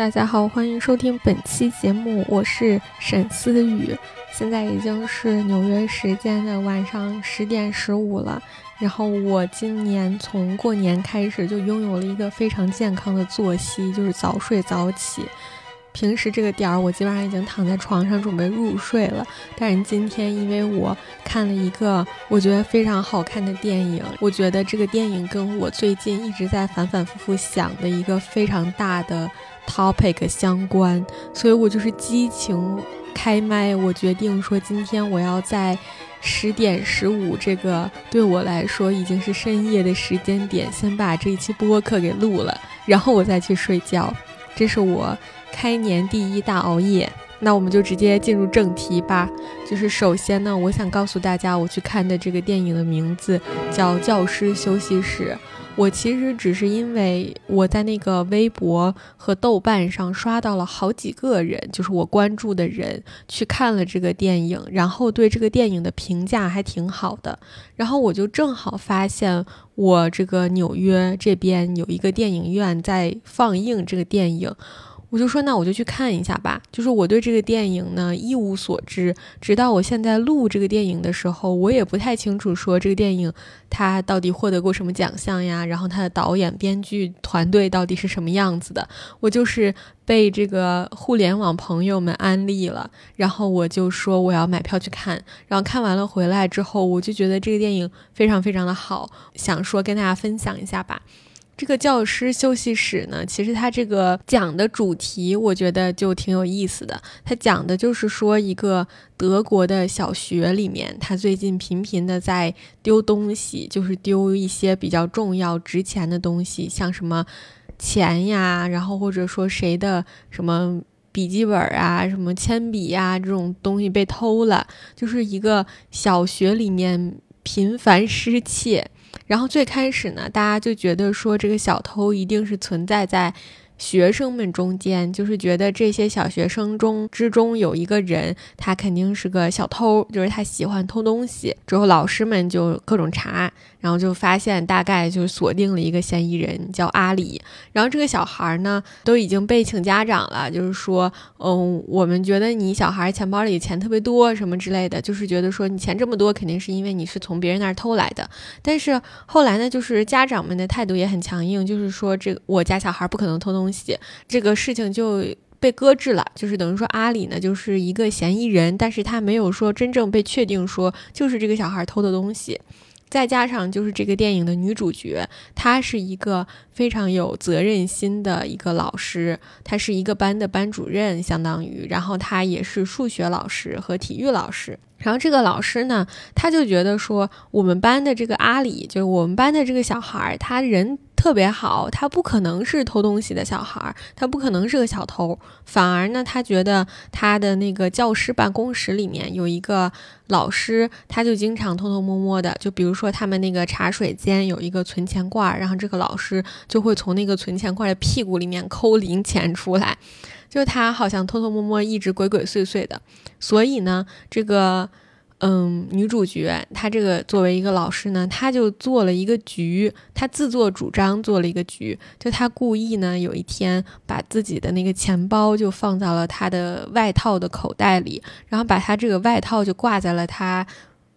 大家好，欢迎收听本期节目，我是沈思雨。现在已经是纽约时间的晚上十点十五了。然后我今年从过年开始就拥有了一个非常健康的作息，就是早睡早起。平时这个点儿，我基本上已经躺在床上准备入睡了。但是今天，因为我看了一个我觉得非常好看的电影，我觉得这个电影跟我最近一直在反反复复想的一个非常大的 topic 相关，所以我就是激情开麦，我决定说今天我要在十点十五这个对我来说已经是深夜的时间点，先把这一期播客给录了，然后我再去睡觉。这是我。开年第一大熬夜，那我们就直接进入正题吧。就是首先呢，我想告诉大家，我去看的这个电影的名字叫《教师休息室》。我其实只是因为我在那个微博和豆瓣上刷到了好几个人，就是我关注的人去看了这个电影，然后对这个电影的评价还挺好的。然后我就正好发现，我这个纽约这边有一个电影院在放映这个电影。我就说，那我就去看一下吧。就是我对这个电影呢一无所知，直到我现在录这个电影的时候，我也不太清楚说这个电影它到底获得过什么奖项呀，然后它的导演、编剧团队到底是什么样子的。我就是被这个互联网朋友们安利了，然后我就说我要买票去看。然后看完了回来之后，我就觉得这个电影非常非常的好，想说跟大家分享一下吧。这个教师休息室呢，其实它这个讲的主题，我觉得就挺有意思的。它讲的就是说，一个德国的小学里面，他最近频频的在丢东西，就是丢一些比较重要、值钱的东西，像什么钱呀，然后或者说谁的什么笔记本啊、什么铅笔呀这种东西被偷了，就是一个小学里面频繁失窃。然后最开始呢，大家就觉得说这个小偷一定是存在在。学生们中间就是觉得这些小学生中之中有一个人，他肯定是个小偷，就是他喜欢偷东西。之后老师们就各种查，然后就发现大概就锁定了一个嫌疑人，叫阿里。然后这个小孩呢都已经被请家长了，就是说，嗯，我们觉得你小孩钱包里钱特别多什么之类的，就是觉得说你钱这么多，肯定是因为你是从别人那儿偷来的。但是后来呢，就是家长们的态度也很强硬，就是说这我家小孩不可能偷东西。这个事情就被搁置了，就是等于说阿里呢就是一个嫌疑人，但是他没有说真正被确定说就是这个小孩偷的东西。再加上就是这个电影的女主角，她是一个非常有责任心的一个老师，她是一个班的班主任，相当于，然后她也是数学老师和体育老师。然后这个老师呢，他就觉得说我们班的这个阿里，就是我们班的这个小孩，他人。特别好，他不可能是偷东西的小孩儿，他不可能是个小偷。反而呢，他觉得他的那个教师办公室里面有一个老师，他就经常偷偷摸摸的。就比如说他们那个茶水间有一个存钱罐，然后这个老师就会从那个存钱罐的屁股里面抠零钱出来，就他好像偷偷摸摸一直鬼鬼祟祟的。所以呢，这个。嗯，女主角她这个作为一个老师呢，她就做了一个局，她自作主张做了一个局，就她故意呢，有一天把自己的那个钱包就放到了她的外套的口袋里，然后把她这个外套就挂在了她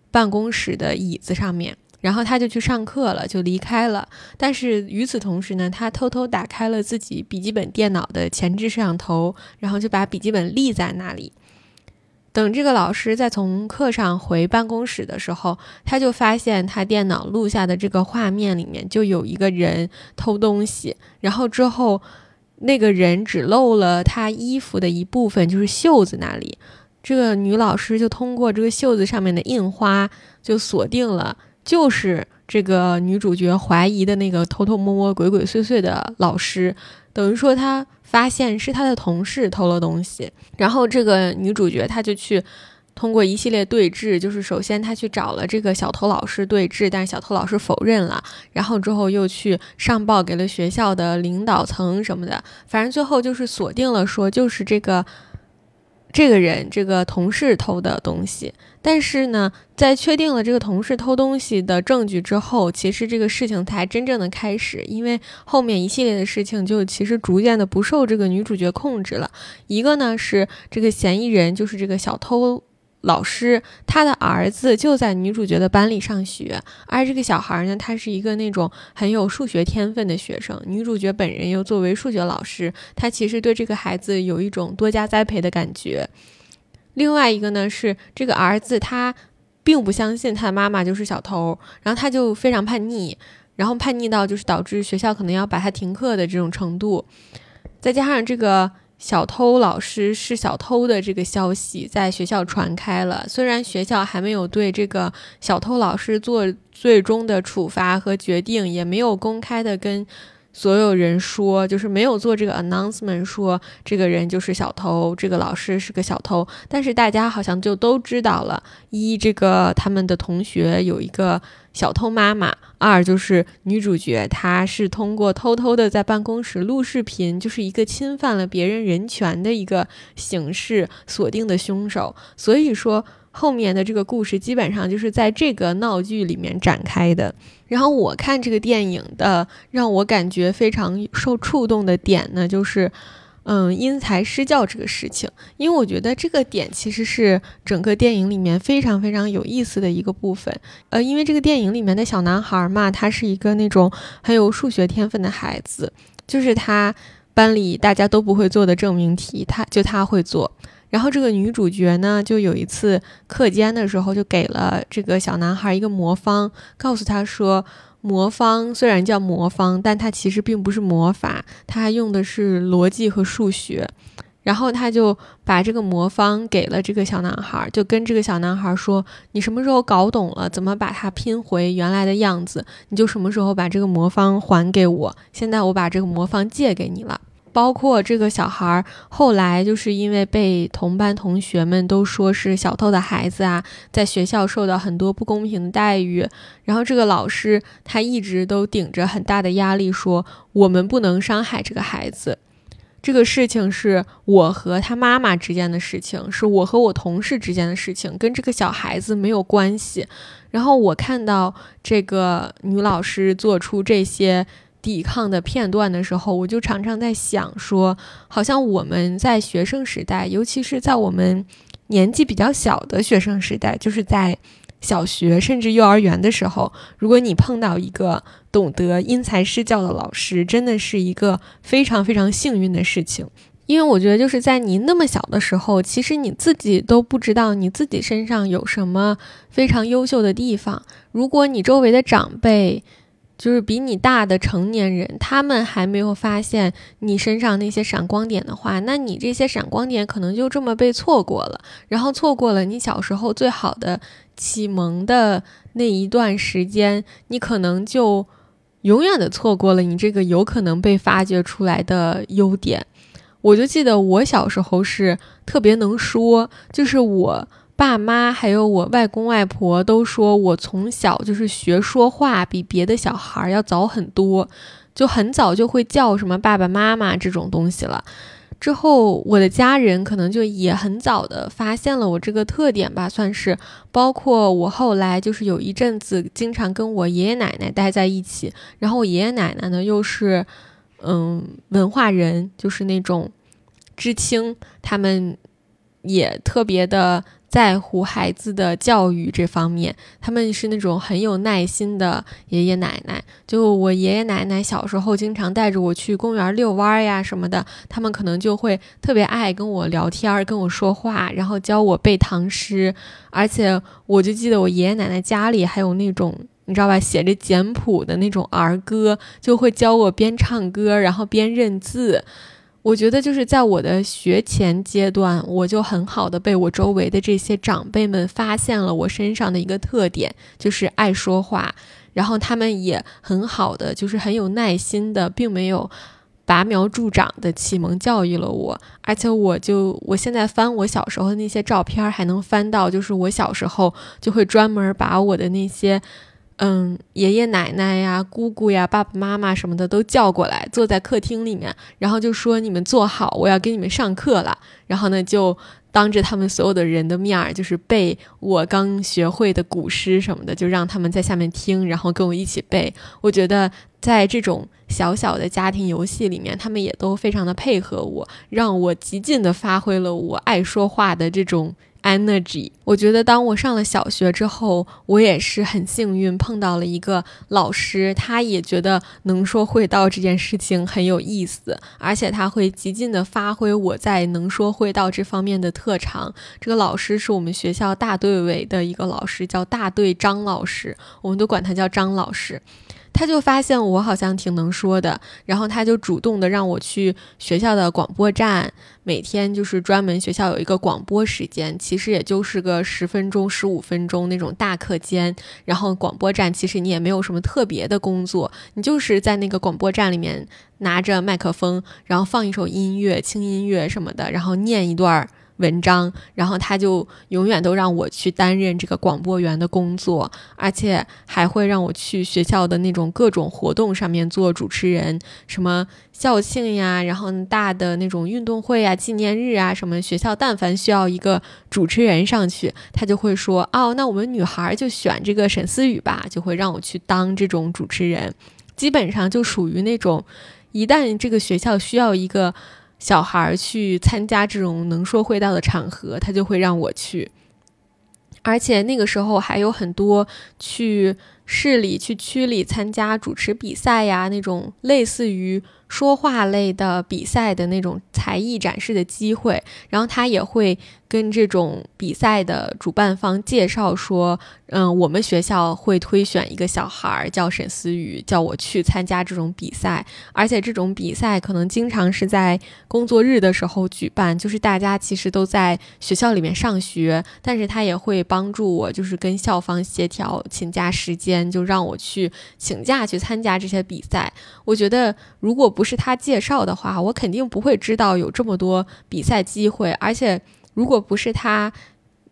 办公室的椅子上面，然后她就去上课了，就离开了。但是与此同时呢，她偷偷打开了自己笔记本电脑的前置摄像头，然后就把笔记本立在那里。等这个老师再从课上回办公室的时候，他就发现他电脑录下的这个画面里面就有一个人偷东西，然后之后那个人只露了他衣服的一部分，就是袖子那里。这个女老师就通过这个袖子上面的印花，就锁定了就是这个女主角怀疑的那个偷偷摸摸、鬼鬼祟祟的老师，等于说他。发现是他的同事偷了东西，然后这个女主角她就去通过一系列对峙，就是首先她去找了这个小偷老师对峙，但是小偷老师否认了，然后之后又去上报给了学校的领导层什么的，反正最后就是锁定了说就是这个这个人这个同事偷的东西。但是呢，在确定了这个同事偷东西的证据之后，其实这个事情才真正的开始，因为后面一系列的事情就其实逐渐的不受这个女主角控制了。一个呢是这个嫌疑人就是这个小偷老师，他的儿子就在女主角的班里上学，而这个小孩呢，他是一个那种很有数学天分的学生。女主角本人又作为数学老师，她其实对这个孩子有一种多加栽培的感觉。另外一个呢是这个儿子，他并不相信他的妈妈就是小偷，然后他就非常叛逆，然后叛逆到就是导致学校可能要把他停课的这种程度。再加上这个小偷老师是小偷的这个消息在学校传开了，虽然学校还没有对这个小偷老师做最终的处罚和决定，也没有公开的跟。所有人说，就是没有做这个 announcement，说这个人就是小偷，这个老师是个小偷。但是大家好像就都知道了：一，这个他们的同学有一个小偷妈妈；二，就是女主角她是通过偷偷的在办公室录视频，就是一个侵犯了别人人权的一个形式锁定的凶手。所以说。后面的这个故事基本上就是在这个闹剧里面展开的。然后我看这个电影的，让我感觉非常受触动的点呢，就是，嗯，因材施教这个事情。因为我觉得这个点其实是整个电影里面非常非常有意思的一个部分。呃，因为这个电影里面的小男孩嘛，他是一个那种很有数学天分的孩子，就是他班里大家都不会做的证明题，他就他会做。然后这个女主角呢，就有一次课间的时候，就给了这个小男孩一个魔方，告诉他说，魔方虽然叫魔方，但它其实并不是魔法，它用的是逻辑和数学。然后他就把这个魔方给了这个小男孩，就跟这个小男孩说：“你什么时候搞懂了怎么把它拼回原来的样子，你就什么时候把这个魔方还给我。现在我把这个魔方借给你了。”包括这个小孩儿后来就是因为被同班同学们都说是小偷的孩子啊，在学校受到很多不公平的待遇。然后这个老师他一直都顶着很大的压力说：“我们不能伤害这个孩子，这个事情是我和他妈妈之间的事情，是我和我同事之间的事情，跟这个小孩子没有关系。”然后我看到这个女老师做出这些。抵抗的片段的时候，我就常常在想，说好像我们在学生时代，尤其是在我们年纪比较小的学生时代，就是在小学甚至幼儿园的时候，如果你碰到一个懂得因材施教的老师，真的是一个非常非常幸运的事情。因为我觉得，就是在你那么小的时候，其实你自己都不知道你自己身上有什么非常优秀的地方。如果你周围的长辈，就是比你大的成年人，他们还没有发现你身上那些闪光点的话，那你这些闪光点可能就这么被错过了，然后错过了你小时候最好的启蒙的那一段时间，你可能就永远的错过了你这个有可能被发掘出来的优点。我就记得我小时候是特别能说，就是我。爸妈还有我外公外婆都说我从小就是学说话比别的小孩要早很多，就很早就会叫什么爸爸妈妈这种东西了。之后我的家人可能就也很早的发现了我这个特点吧，算是。包括我后来就是有一阵子经常跟我爷爷奶奶待在一起，然后我爷爷奶奶呢又是嗯文化人，就是那种知青，他们也特别的。在乎孩子的教育这方面，他们是那种很有耐心的爷爷奶奶。就我爷爷奶奶小时候经常带着我去公园遛弯呀什么的，他们可能就会特别爱跟我聊天、跟我说话，然后教我背唐诗。而且我就记得我爷爷奶奶家里还有那种你知道吧，写着简谱的那种儿歌，就会教我边唱歌然后边认字。我觉得就是在我的学前阶段，我就很好的被我周围的这些长辈们发现了我身上的一个特点，就是爱说话。然后他们也很好的，就是很有耐心的，并没有拔苗助长的启蒙教育了我。而且我就我现在翻我小时候的那些照片，还能翻到，就是我小时候就会专门把我的那些。嗯，爷爷奶奶呀、姑姑呀、爸爸妈妈什么的都叫过来，坐在客厅里面，然后就说：“你们坐好，我要给你们上课了。”然后呢，就当着他们所有的人的面儿，就是背我刚学会的古诗什么的，就让他们在下面听，然后跟我一起背。我觉得在这种小小的家庭游戏里面，他们也都非常的配合我，让我极尽的发挥了我爱说话的这种。energy，我觉得当我上了小学之后，我也是很幸运碰到了一个老师，他也觉得能说会道这件事情很有意思，而且他会极尽的发挥我在能说会道这方面的特长。这个老师是我们学校大队委的一个老师，叫大队张老师，我们都管他叫张老师。他就发现我好像挺能说的，然后他就主动的让我去学校的广播站，每天就是专门学校有一个广播时间，其实也就是个十分钟、十五分钟那种大课间。然后广播站其实你也没有什么特别的工作，你就是在那个广播站里面拿着麦克风，然后放一首音乐、轻音乐什么的，然后念一段儿。文章，然后他就永远都让我去担任这个广播员的工作，而且还会让我去学校的那种各种活动上面做主持人，什么校庆呀，然后大的那种运动会啊、纪念日啊，什么学校但凡需要一个主持人上去，他就会说：“哦，那我们女孩就选这个沈思雨吧。”就会让我去当这种主持人，基本上就属于那种，一旦这个学校需要一个。小孩去参加这种能说会道的场合，他就会让我去，而且那个时候还有很多去市里、去区里参加主持比赛呀，那种类似于。说话类的比赛的那种才艺展示的机会，然后他也会跟这种比赛的主办方介绍说，嗯，我们学校会推选一个小孩儿叫沈思雨，叫我去参加这种比赛，而且这种比赛可能经常是在工作日的时候举办，就是大家其实都在学校里面上学，但是他也会帮助我，就是跟校方协调请假时间，就让我去请假去参加这些比赛。我觉得如果不是他介绍的话，我肯定不会知道有这么多比赛机会。而且，如果不是他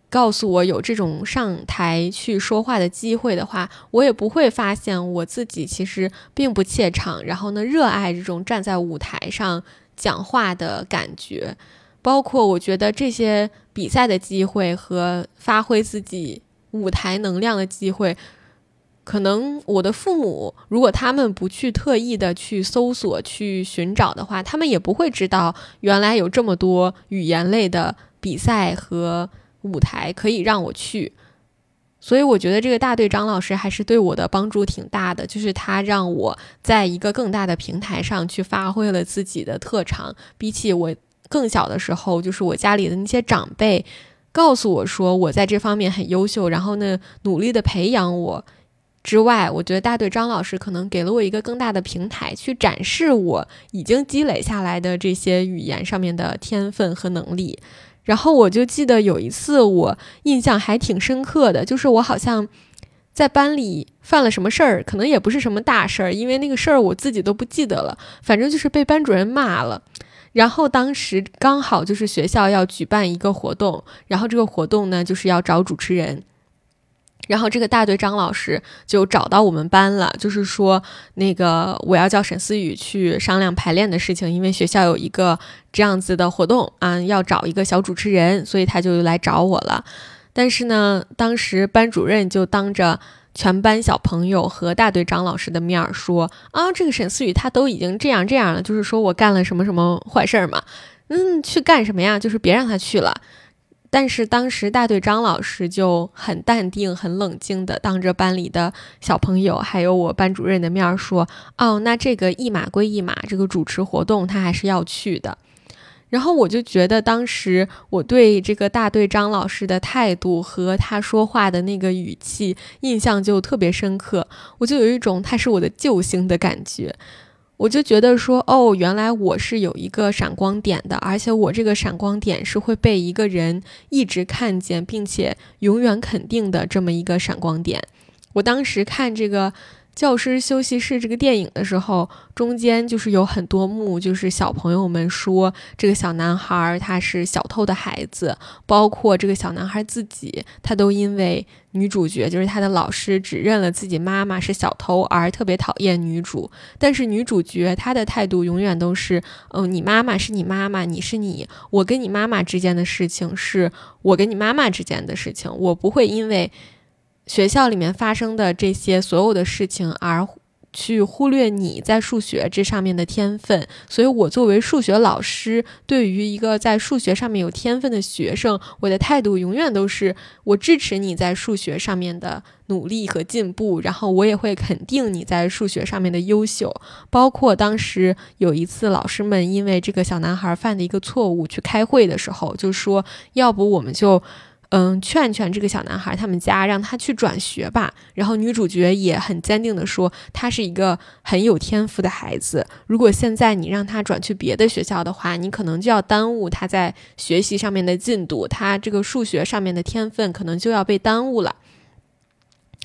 告诉我有这种上台去说话的机会的话，我也不会发现我自己其实并不怯场。然后呢，热爱这种站在舞台上讲话的感觉，包括我觉得这些比赛的机会和发挥自己舞台能量的机会。可能我的父母，如果他们不去特意的去搜索、去寻找的话，他们也不会知道原来有这么多语言类的比赛和舞台可以让我去。所以我觉得这个大队张老师还是对我的帮助挺大的，就是他让我在一个更大的平台上去发挥了自己的特长。比起我更小的时候，就是我家里的那些长辈告诉我说我在这方面很优秀，然后呢努力的培养我。之外，我觉得大队张老师可能给了我一个更大的平台，去展示我已经积累下来的这些语言上面的天分和能力。然后我就记得有一次，我印象还挺深刻的，就是我好像在班里犯了什么事儿，可能也不是什么大事儿，因为那个事儿我自己都不记得了，反正就是被班主任骂了。然后当时刚好就是学校要举办一个活动，然后这个活动呢就是要找主持人。然后这个大队张老师就找到我们班了，就是说那个我要叫沈思雨去商量排练的事情，因为学校有一个这样子的活动啊，要找一个小主持人，所以他就来找我了。但是呢，当时班主任就当着全班小朋友和大队张老师的面儿说啊，这个沈思雨他都已经这样这样了，就是说我干了什么什么坏事儿嘛，嗯，去干什么呀？就是别让他去了。但是当时大队张老师就很淡定、很冷静的当着班里的小朋友还有我班主任的面说：“哦，那这个一码归一码，这个主持活动他还是要去的。”然后我就觉得当时我对这个大队张老师的态度和他说话的那个语气印象就特别深刻，我就有一种他是我的救星的感觉。我就觉得说，哦，原来我是有一个闪光点的，而且我这个闪光点是会被一个人一直看见，并且永远肯定的这么一个闪光点。我当时看这个教师休息室》这个电影的时候，中间就是有很多幕，就是小朋友们说这个小男孩他是小偷的孩子，包括这个小男孩自己，他都因为女主角就是他的老师指认了自己妈妈是小偷而特别讨厌女主。但是女主角她的态度永远都是，嗯，你妈妈是你妈妈，你是你，我跟你妈妈之间的事情是我跟你妈妈之间的事情，我不会因为。学校里面发生的这些所有的事情，而去忽略你在数学这上面的天分。所以，我作为数学老师，对于一个在数学上面有天分的学生，我的态度永远都是我支持你在数学上面的努力和进步，然后我也会肯定你在数学上面的优秀。包括当时有一次，老师们因为这个小男孩犯的一个错误去开会的时候，就说要不我们就。嗯，劝劝这个小男孩，他们家让他去转学吧。然后女主角也很坚定地说，他是一个很有天赋的孩子。如果现在你让他转去别的学校的话，你可能就要耽误他在学习上面的进度，他这个数学上面的天分可能就要被耽误了。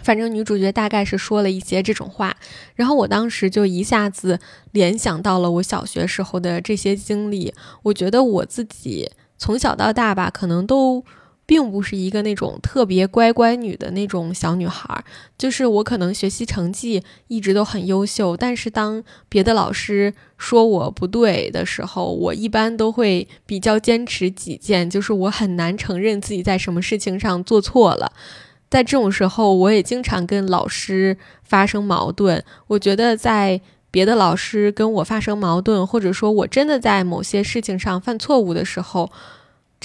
反正女主角大概是说了一些这种话，然后我当时就一下子联想到了我小学时候的这些经历。我觉得我自己从小到大吧，可能都。并不是一个那种特别乖乖女的那种小女孩，就是我可能学习成绩一直都很优秀，但是当别的老师说我不对的时候，我一般都会比较坚持己见，就是我很难承认自己在什么事情上做错了。在这种时候，我也经常跟老师发生矛盾。我觉得在别的老师跟我发生矛盾，或者说我真的在某些事情上犯错误的时候。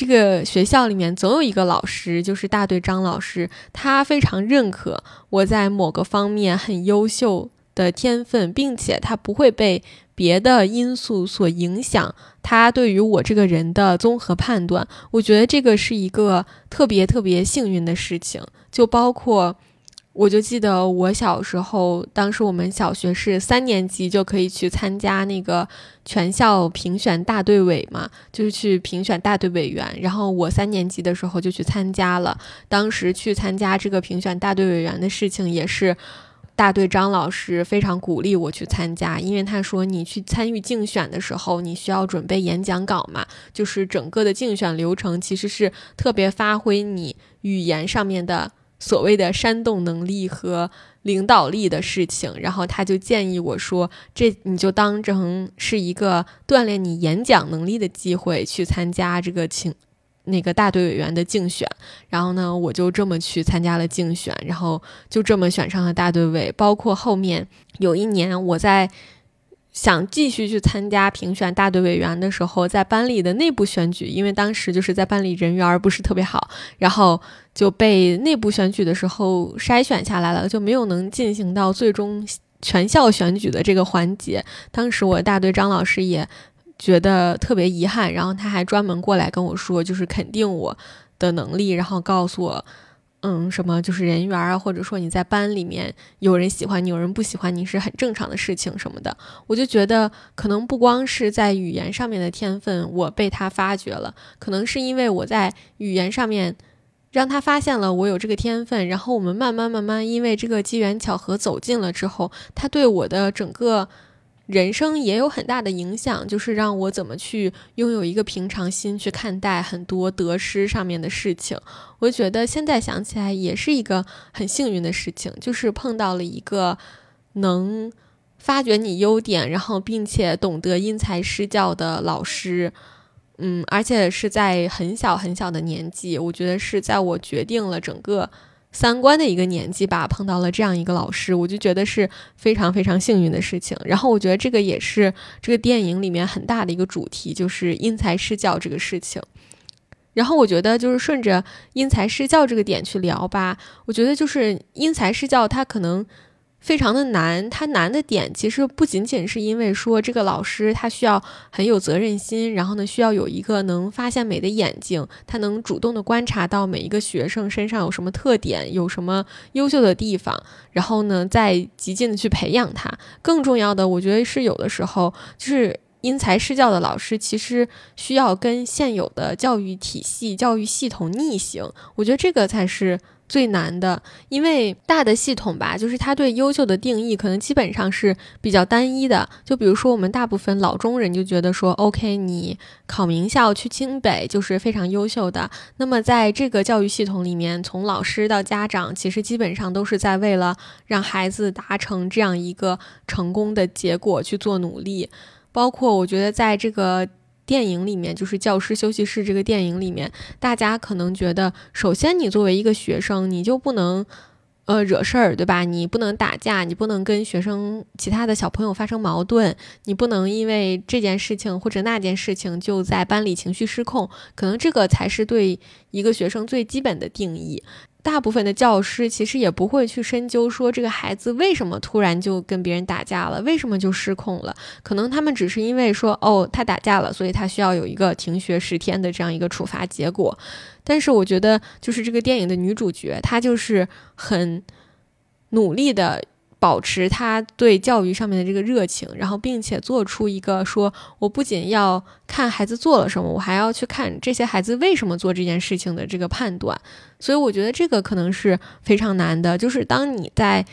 这个学校里面总有一个老师，就是大队张老师，他非常认可我在某个方面很优秀的天分，并且他不会被别的因素所影响。他对于我这个人的综合判断，我觉得这个是一个特别特别幸运的事情，就包括。我就记得我小时候，当时我们小学是三年级就可以去参加那个全校评选大队委嘛，就是去评选大队委员。然后我三年级的时候就去参加了，当时去参加这个评选大队委员的事情，也是大队张老师非常鼓励我去参加，因为他说你去参与竞选的时候，你需要准备演讲稿嘛，就是整个的竞选流程其实是特别发挥你语言上面的。所谓的煽动能力和领导力的事情，然后他就建议我说：“这你就当成是一个锻炼你演讲能力的机会，去参加这个请那个大队委员的竞选。”然后呢，我就这么去参加了竞选，然后就这么选上了大队委。包括后面有一年，我在。想继续去参加评选大队委员的时候，在班里的内部选举，因为当时就是在班里人缘不是特别好，然后就被内部选举的时候筛选下来了，就没有能进行到最终全校选举的这个环节。当时我大队张老师也觉得特别遗憾，然后他还专门过来跟我说，就是肯定我的能力，然后告诉我。嗯，什么就是人缘啊，或者说你在班里面有人喜欢你，有人不喜欢你是很正常的事情什么的。我就觉得可能不光是在语言上面的天分，我被他发掘了，可能是因为我在语言上面让他发现了我有这个天分，然后我们慢慢慢慢因为这个机缘巧合走近了之后，他对我的整个。人生也有很大的影响，就是让我怎么去拥有一个平常心去看待很多得失上面的事情。我觉得现在想起来也是一个很幸运的事情，就是碰到了一个能发掘你优点，然后并且懂得因材施教的老师。嗯，而且是在很小很小的年纪，我觉得是在我决定了整个。三观的一个年纪吧，碰到了这样一个老师，我就觉得是非常非常幸运的事情。然后我觉得这个也是这个电影里面很大的一个主题，就是因材施教这个事情。然后我觉得就是顺着因材施教这个点去聊吧，我觉得就是因材施教，它可能。非常的难，它难的点其实不仅仅是因为说这个老师他需要很有责任心，然后呢需要有一个能发现美的眼睛，他能主动的观察到每一个学生身上有什么特点，有什么优秀的地方，然后呢再极尽的去培养他。更重要的，我觉得是有的时候就是因材施教的老师，其实需要跟现有的教育体系、教育系统逆行。我觉得这个才是。最难的，因为大的系统吧，就是它对优秀的定义可能基本上是比较单一的。就比如说，我们大部分老中人就觉得说，OK，你考名校去清北就是非常优秀的。那么在这个教育系统里面，从老师到家长，其实基本上都是在为了让孩子达成这样一个成功的结果去做努力。包括我觉得在这个。电影里面就是教师休息室这个电影里面，大家可能觉得，首先你作为一个学生，你就不能，呃，惹事儿，对吧？你不能打架，你不能跟学生其他的小朋友发生矛盾，你不能因为这件事情或者那件事情就在班里情绪失控。可能这个才是对一个学生最基本的定义。大部分的教师其实也不会去深究说这个孩子为什么突然就跟别人打架了，为什么就失控了？可能他们只是因为说哦，他打架了，所以他需要有一个停学十天的这样一个处罚结果。但是我觉得，就是这个电影的女主角，她就是很努力的。保持他对教育上面的这个热情，然后并且做出一个说，我不仅要看孩子做了什么，我还要去看这些孩子为什么做这件事情的这个判断。所以我觉得这个可能是非常难的，就是当你在。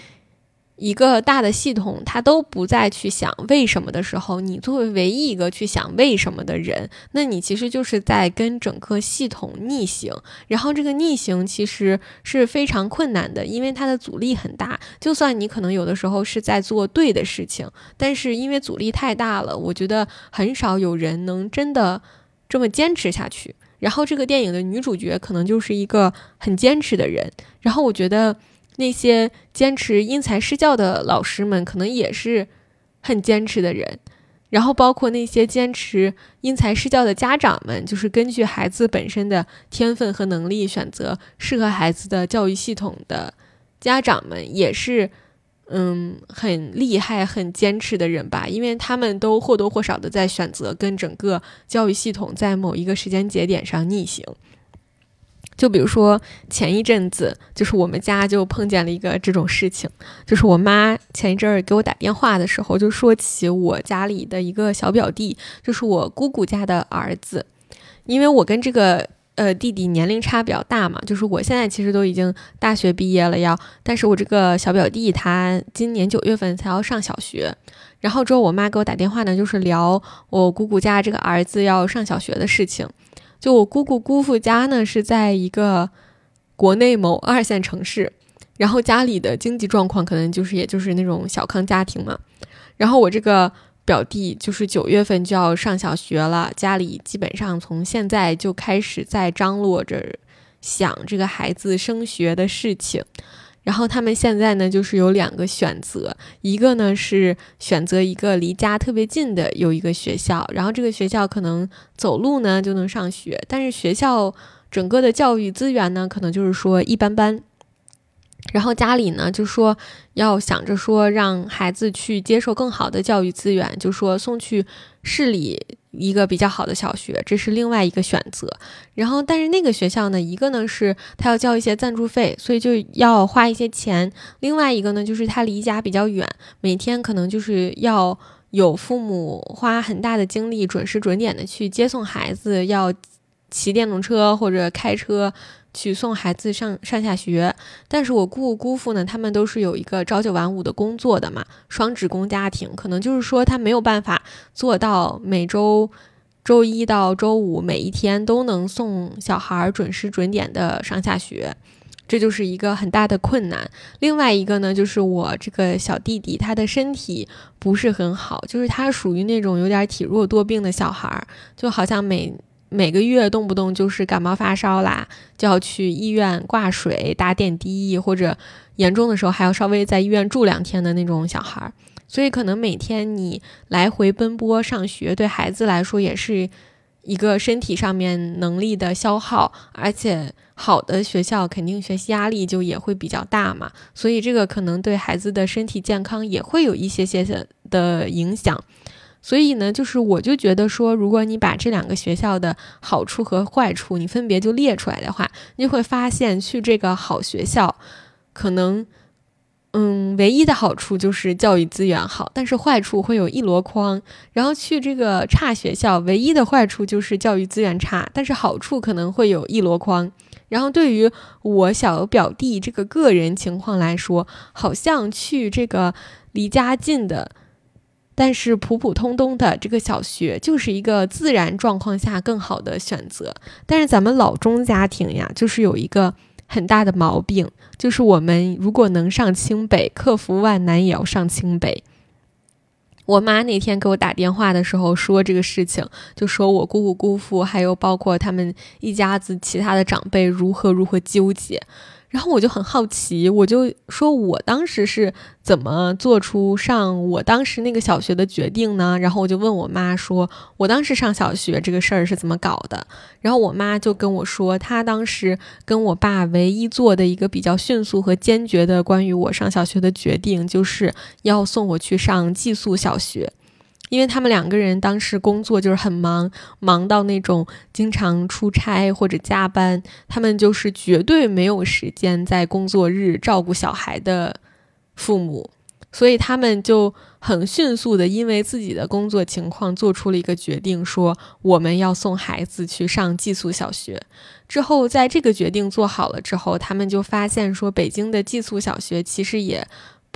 一个大的系统，它都不再去想为什么的时候，你作为唯一一个去想为什么的人，那你其实就是在跟整个系统逆行。然后这个逆行其实是非常困难的，因为它的阻力很大。就算你可能有的时候是在做对的事情，但是因为阻力太大了，我觉得很少有人能真的这么坚持下去。然后这个电影的女主角可能就是一个很坚持的人。然后我觉得。那些坚持因材施教的老师们，可能也是很坚持的人。然后，包括那些坚持因材施教的家长们，就是根据孩子本身的天分和能力，选择适合孩子的教育系统的家长们，也是嗯很厉害、很坚持的人吧。因为他们都或多或少的在选择跟整个教育系统在某一个时间节点上逆行。就比如说前一阵子，就是我们家就碰见了一个这种事情，就是我妈前一阵儿给我打电话的时候，就说起我家里的一个小表弟，就是我姑姑家的儿子，因为我跟这个呃弟弟年龄差比较大嘛，就是我现在其实都已经大学毕业了要，但是我这个小表弟他今年九月份才要上小学，然后之后我妈给我打电话呢，就是聊我姑姑家这个儿子要上小学的事情。就我姑姑姑父家呢，是在一个国内某二线城市，然后家里的经济状况可能就是也就是那种小康家庭嘛。然后我这个表弟就是九月份就要上小学了，家里基本上从现在就开始在张罗着想这个孩子升学的事情。然后他们现在呢，就是有两个选择，一个呢是选择一个离家特别近的有一个学校，然后这个学校可能走路呢就能上学，但是学校整个的教育资源呢，可能就是说一般般。然后家里呢就说要想着说让孩子去接受更好的教育资源，就说送去市里。一个比较好的小学，这是另外一个选择。然后，但是那个学校呢，一个呢是他要交一些赞助费，所以就要花一些钱；另外一个呢，就是他离家比较远，每天可能就是要有父母花很大的精力，准时准点的去接送孩子，要骑电动车或者开车。去送孩子上上下学，但是我姑姑姑父呢，他们都是有一个朝九晚五的工作的嘛，双职工家庭，可能就是说他没有办法做到每周周一到周五每一天都能送小孩准时准点的上下学，这就是一个很大的困难。另外一个呢，就是我这个小弟弟，他的身体不是很好，就是他属于那种有点体弱多病的小孩，就好像每。每个月动不动就是感冒发烧啦，就要去医院挂水、打点滴，或者严重的时候还要稍微在医院住两天的那种小孩儿。所以可能每天你来回奔波上学，对孩子来说也是一个身体上面能力的消耗，而且好的学校肯定学习压力就也会比较大嘛。所以这个可能对孩子的身体健康也会有一些些的影响。所以呢，就是我就觉得说，如果你把这两个学校的好处和坏处，你分别就列出来的话，你就会发现去这个好学校，可能，嗯，唯一的好处就是教育资源好，但是坏处会有一箩筐。然后去这个差学校，唯一的坏处就是教育资源差，但是好处可能会有一箩筐。然后对于我小表弟这个个人情况来说，好像去这个离家近的，但是普普通通的这个小学，就是一个自然状况下更好的选择。但是咱们老中家庭呀，就是有一个。很大的毛病就是，我们如果能上清北，克服万难也要上清北。我妈那天给我打电话的时候说这个事情，就说我姑姑姑父，还有包括他们一家子其他的长辈如何如何纠结。然后我就很好奇，我就说我当时是怎么做出上我当时那个小学的决定呢？然后我就问我妈说，我当时上小学这个事儿是怎么搞的？然后我妈就跟我说，她当时跟我爸唯一做的一个比较迅速和坚决的关于我上小学的决定，就是要送我去上寄宿小学。因为他们两个人当时工作就是很忙，忙到那种经常出差或者加班，他们就是绝对没有时间在工作日照顾小孩的父母，所以他们就很迅速的因为自己的工作情况做出了一个决定，说我们要送孩子去上寄宿小学。之后在这个决定做好了之后，他们就发现说北京的寄宿小学其实也。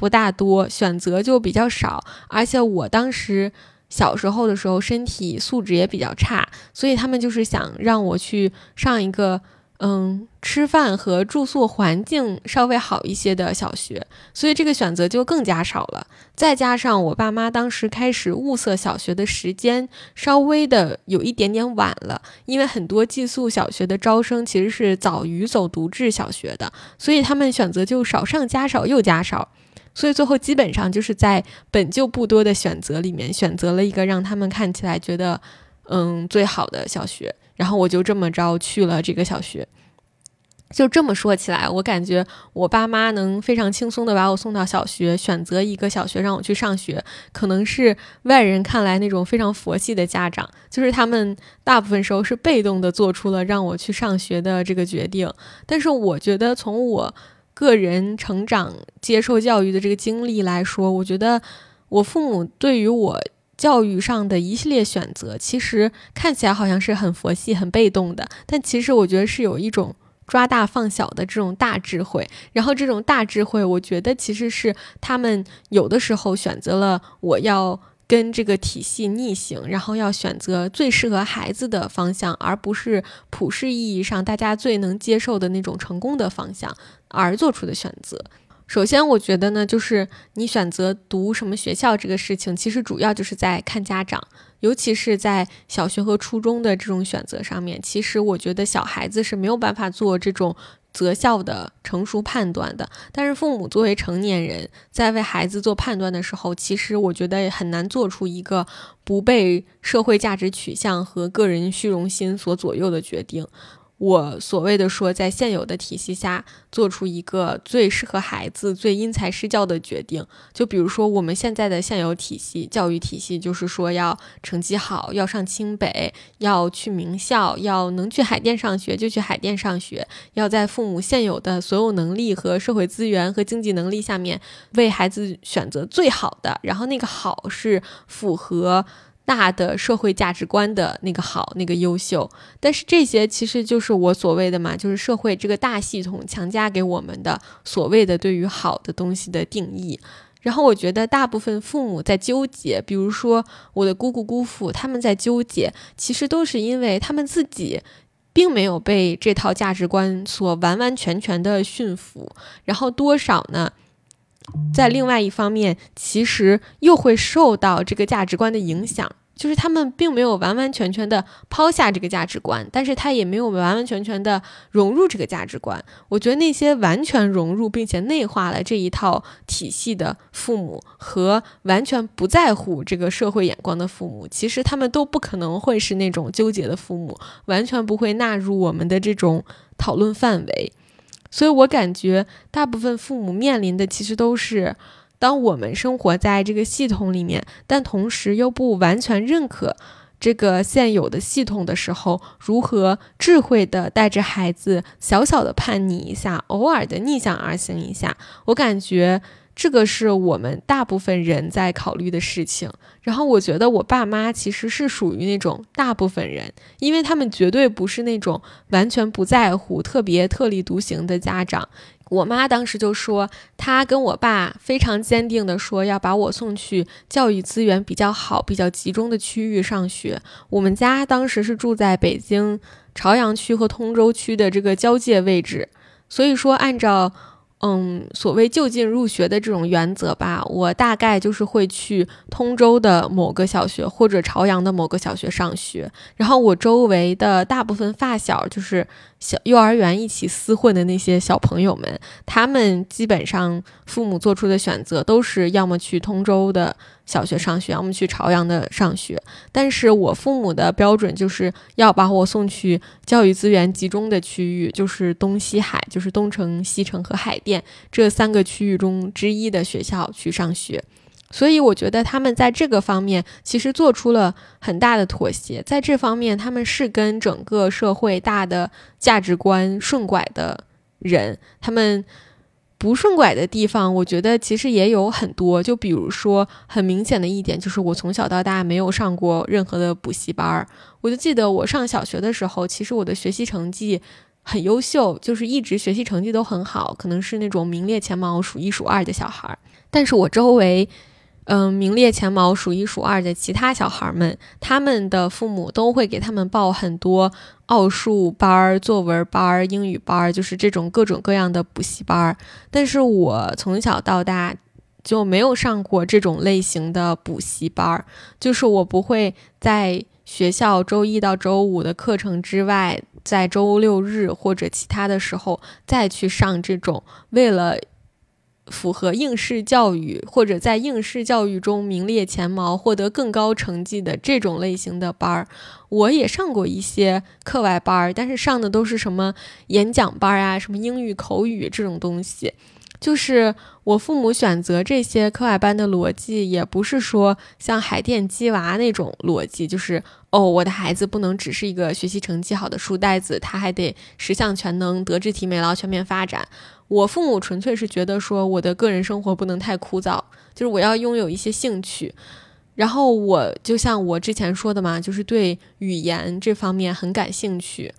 不大多选择就比较少，而且我当时小时候的时候身体素质也比较差，所以他们就是想让我去上一个嗯吃饭和住宿环境稍微好一些的小学，所以这个选择就更加少了。再加上我爸妈当时开始物色小学的时间稍微的有一点点晚了，因为很多寄宿小学的招生其实是早于走读制小学的，所以他们选择就少上加少又加少。所以最后基本上就是在本就不多的选择里面选择了一个让他们看起来觉得嗯最好的小学，然后我就这么着去了这个小学。就这么说起来，我感觉我爸妈能非常轻松的把我送到小学，选择一个小学让我去上学，可能是外人看来那种非常佛系的家长，就是他们大部分时候是被动的做出了让我去上学的这个决定。但是我觉得从我。个人成长、接受教育的这个经历来说，我觉得我父母对于我教育上的一系列选择，其实看起来好像是很佛系、很被动的，但其实我觉得是有一种抓大放小的这种大智慧。然后这种大智慧，我觉得其实是他们有的时候选择了我要。跟这个体系逆行，然后要选择最适合孩子的方向，而不是普世意义上大家最能接受的那种成功的方向而做出的选择。首先，我觉得呢，就是你选择读什么学校这个事情，其实主要就是在看家长，尤其是在小学和初中的这种选择上面。其实，我觉得小孩子是没有办法做这种。择校的成熟判断的，但是父母作为成年人，在为孩子做判断的时候，其实我觉得很难做出一个不被社会价值取向和个人虚荣心所左右的决定。我所谓的说，在现有的体系下做出一个最适合孩子、最因材施教的决定，就比如说我们现在的现有体系教育体系，就是说要成绩好，要上清北，要去名校，要能去海淀上学就去海淀上学，要在父母现有的所有能力和社会资源和经济能力下面为孩子选择最好的，然后那个好是符合。大的社会价值观的那个好，那个优秀，但是这些其实就是我所谓的嘛，就是社会这个大系统强加给我们的所谓的对于好的东西的定义。然后我觉得大部分父母在纠结，比如说我的姑姑姑父，他们在纠结，其实都是因为他们自己并没有被这套价值观所完完全全的驯服，然后多少呢？在另外一方面，其实又会受到这个价值观的影响，就是他们并没有完完全全的抛下这个价值观，但是他也没有完完全全的融入这个价值观。我觉得那些完全融入并且内化了这一套体系的父母和完全不在乎这个社会眼光的父母，其实他们都不可能会是那种纠结的父母，完全不会纳入我们的这种讨论范围。所以我感觉，大部分父母面临的其实都是，当我们生活在这个系统里面，但同时又不完全认可这个现有的系统的时候，如何智慧的带着孩子小小的叛逆一下，偶尔的逆向而行一下。我感觉这个是我们大部分人在考虑的事情。然后我觉得我爸妈其实是属于那种大部分人，因为他们绝对不是那种完全不在乎、特别特立独行的家长。我妈当时就说，她跟我爸非常坚定的说要把我送去教育资源比较好、比较集中的区域上学。我们家当时是住在北京朝阳区和通州区的这个交界位置，所以说按照。嗯，所谓就近入学的这种原则吧，我大概就是会去通州的某个小学或者朝阳的某个小学上学，然后我周围的大部分发小就是。小幼儿园一起厮混的那些小朋友们，他们基本上父母做出的选择都是要么去通州的小学上学，要么去朝阳的上学。但是我父母的标准就是要把我送去教育资源集中的区域，就是东西海，就是东城、西城和海淀这三个区域中之一的学校去上学。所以我觉得他们在这个方面其实做出了很大的妥协，在这方面他们是跟整个社会大的价值观顺拐的人。他们不顺拐的地方，我觉得其实也有很多。就比如说很明显的一点，就是我从小到大没有上过任何的补习班儿。我就记得我上小学的时候，其实我的学习成绩很优秀，就是一直学习成绩都很好，可能是那种名列前茅、数一数二的小孩儿。但是我周围。嗯，名列前茅、数一数二的其他小孩们，他们的父母都会给他们报很多奥数班儿、作文班儿、英语班儿，就是这种各种各样的补习班儿。但是我从小到大就没有上过这种类型的补习班儿，就是我不会在学校周一到周五的课程之外，在周六日或者其他的时候再去上这种为了。符合应试教育或者在应试教育中名列前茅、获得更高成绩的这种类型的班儿，我也上过一些课外班儿，但是上的都是什么演讲班啊、什么英语口语这种东西。就是我父母选择这些课外班的逻辑，也不是说像海淀鸡娃那种逻辑，就是哦，我的孩子不能只是一个学习成绩好的书呆子，他还得十项全能、德智体美劳全面发展。我父母纯粹是觉得说，我的个人生活不能太枯燥，就是我要拥有一些兴趣。然后我就像我之前说的嘛，就是对语言这方面很感兴趣。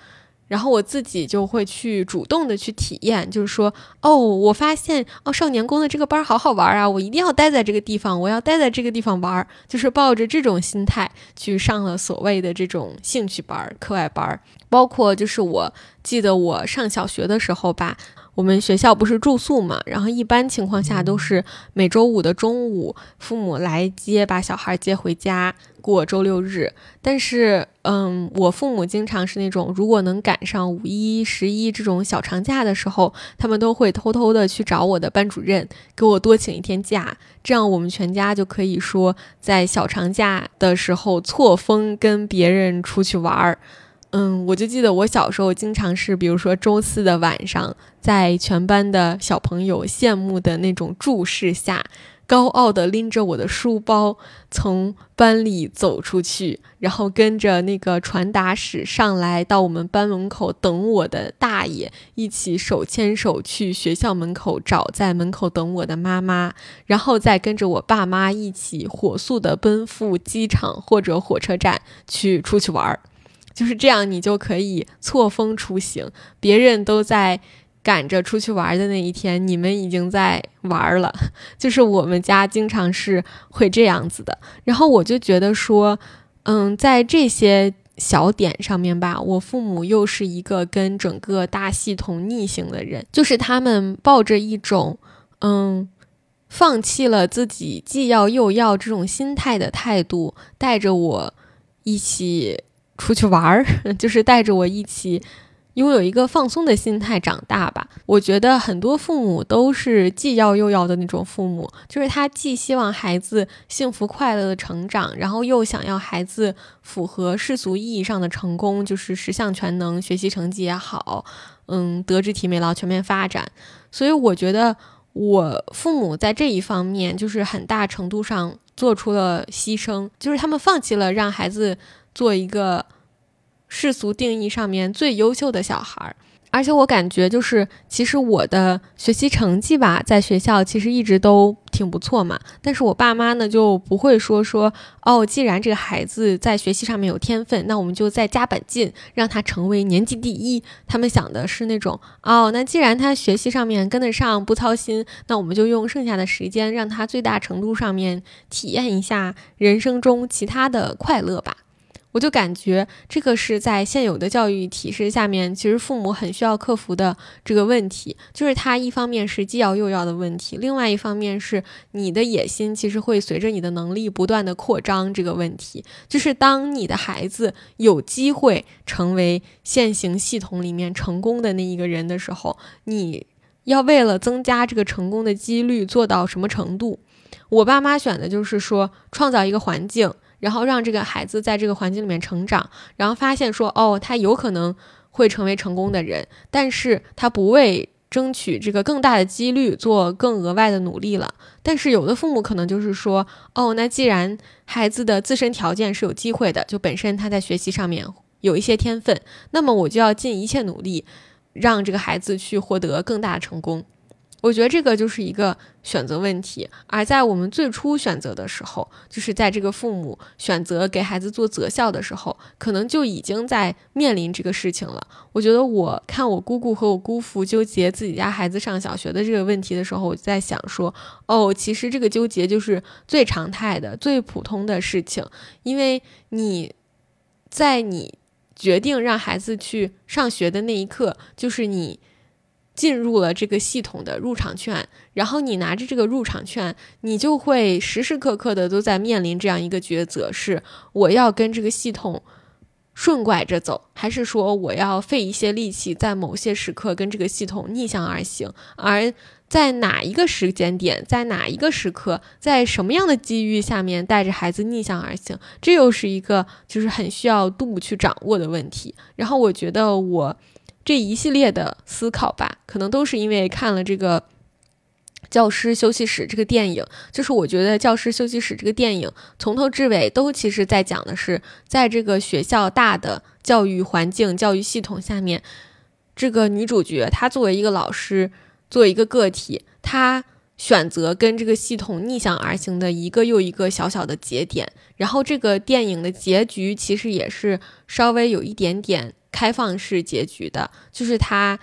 然后我自己就会去主动的去体验，就是说，哦，我发现哦，少年宫的这个班好好玩啊，我一定要待在这个地方，我要待在这个地方玩，就是抱着这种心态去上了所谓的这种兴趣班、课外班。包括就是我记得我上小学的时候吧。我们学校不是住宿嘛，然后一般情况下都是每周五的中午，父母来接，把小孩接回家过周六日。但是，嗯，我父母经常是那种，如果能赶上五一、十一这种小长假的时候，他们都会偷偷的去找我的班主任，给我多请一天假，这样我们全家就可以说在小长假的时候错峰跟别人出去玩儿。嗯，我就记得我小时候经常是，比如说周四的晚上，在全班的小朋友羡慕的那种注视下，高傲的拎着我的书包从班里走出去，然后跟着那个传达室上来到我们班门口等我的大爷一起手牵手去学校门口找在门口等我的妈妈，然后再跟着我爸妈一起火速的奔赴机场或者火车站去出去玩儿。就是这样，你就可以错峰出行。别人都在赶着出去玩的那一天，你们已经在玩了。就是我们家经常是会这样子的。然后我就觉得说，嗯，在这些小点上面吧，我父母又是一个跟整个大系统逆行的人，就是他们抱着一种嗯，放弃了自己既要又要这种心态的态度，带着我一起。出去玩儿，就是带着我一起拥有一个放松的心态长大吧。我觉得很多父母都是既要又要的那种父母，就是他既希望孩子幸福快乐的成长，然后又想要孩子符合世俗意义上的成功，就是十项全能，学习成绩也好，嗯，德智体美劳全面发展。所以我觉得我父母在这一方面就是很大程度上做出了牺牲，就是他们放弃了让孩子做一个。世俗定义上面最优秀的小孩儿，而且我感觉就是，其实我的学习成绩吧，在学校其实一直都挺不错嘛。但是我爸妈呢就不会说说，哦，既然这个孩子在学习上面有天分，那我们就再加把劲，让他成为年级第一。他们想的是那种，哦，那既然他学习上面跟得上，不操心，那我们就用剩下的时间，让他最大程度上面体验一下人生中其他的快乐吧。我就感觉这个是在现有的教育体制下面，其实父母很需要克服的这个问题，就是他一方面是既要又要的问题，另外一方面是你的野心其实会随着你的能力不断的扩张这个问题，就是当你的孩子有机会成为现行系统里面成功的那一个人的时候，你要为了增加这个成功的几率做到什么程度？我爸妈选的就是说创造一个环境。然后让这个孩子在这个环境里面成长，然后发现说，哦，他有可能会成为成功的人，但是他不为争取这个更大的几率做更额外的努力了。但是有的父母可能就是说，哦，那既然孩子的自身条件是有机会的，就本身他在学习上面有一些天分，那么我就要尽一切努力，让这个孩子去获得更大的成功。我觉得这个就是一个选择问题，而在我们最初选择的时候，就是在这个父母选择给孩子做择校的时候，可能就已经在面临这个事情了。我觉得我看我姑姑和我姑父纠结自己家孩子上小学的这个问题的时候，我就在想说，哦，其实这个纠结就是最常态的、最普通的事情，因为你在你决定让孩子去上学的那一刻，就是你。进入了这个系统的入场券，然后你拿着这个入场券，你就会时时刻刻的都在面临这样一个抉择：是我要跟这个系统顺拐着走，还是说我要费一些力气，在某些时刻跟这个系统逆向而行？而在哪一个时间点，在哪一个时刻，在什么样的机遇下面带着孩子逆向而行？这又是一个就是很需要度去掌握的问题。然后我觉得我。这一系列的思考吧，可能都是因为看了这个《教师休息室》这个电影。就是我觉得《教师休息室》这个电影从头至尾都其实在讲的是，在这个学校大的教育环境、教育系统下面，这个女主角她作为一个老师，作为一个个体，她选择跟这个系统逆向而行的一个又一个小小的节点。然后这个电影的结局其实也是稍微有一点点。开放式结局的，就是他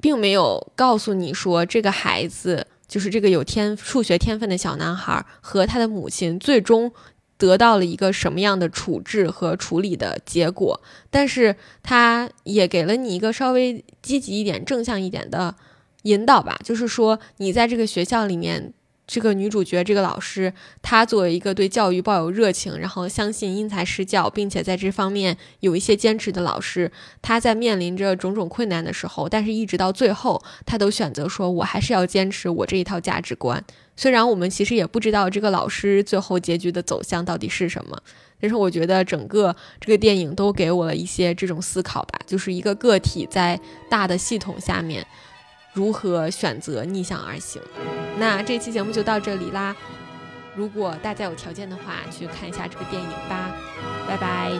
并没有告诉你说，这个孩子就是这个有天数学天分的小男孩和他的母亲最终得到了一个什么样的处置和处理的结果，但是他也给了你一个稍微积极一点、正向一点的引导吧，就是说你在这个学校里面。这个女主角，这个老师，她作为一个对教育抱有热情，然后相信因材施教，并且在这方面有一些坚持的老师，她在面临着种种困难的时候，但是一直到最后，她都选择说：“我还是要坚持我这一套价值观。”虽然我们其实也不知道这个老师最后结局的走向到底是什么，但是我觉得整个这个电影都给我了一些这种思考吧，就是一个个体在大的系统下面。如何选择逆向而行？那这期节目就到这里啦。如果大家有条件的话，去看一下这个电影吧。拜拜。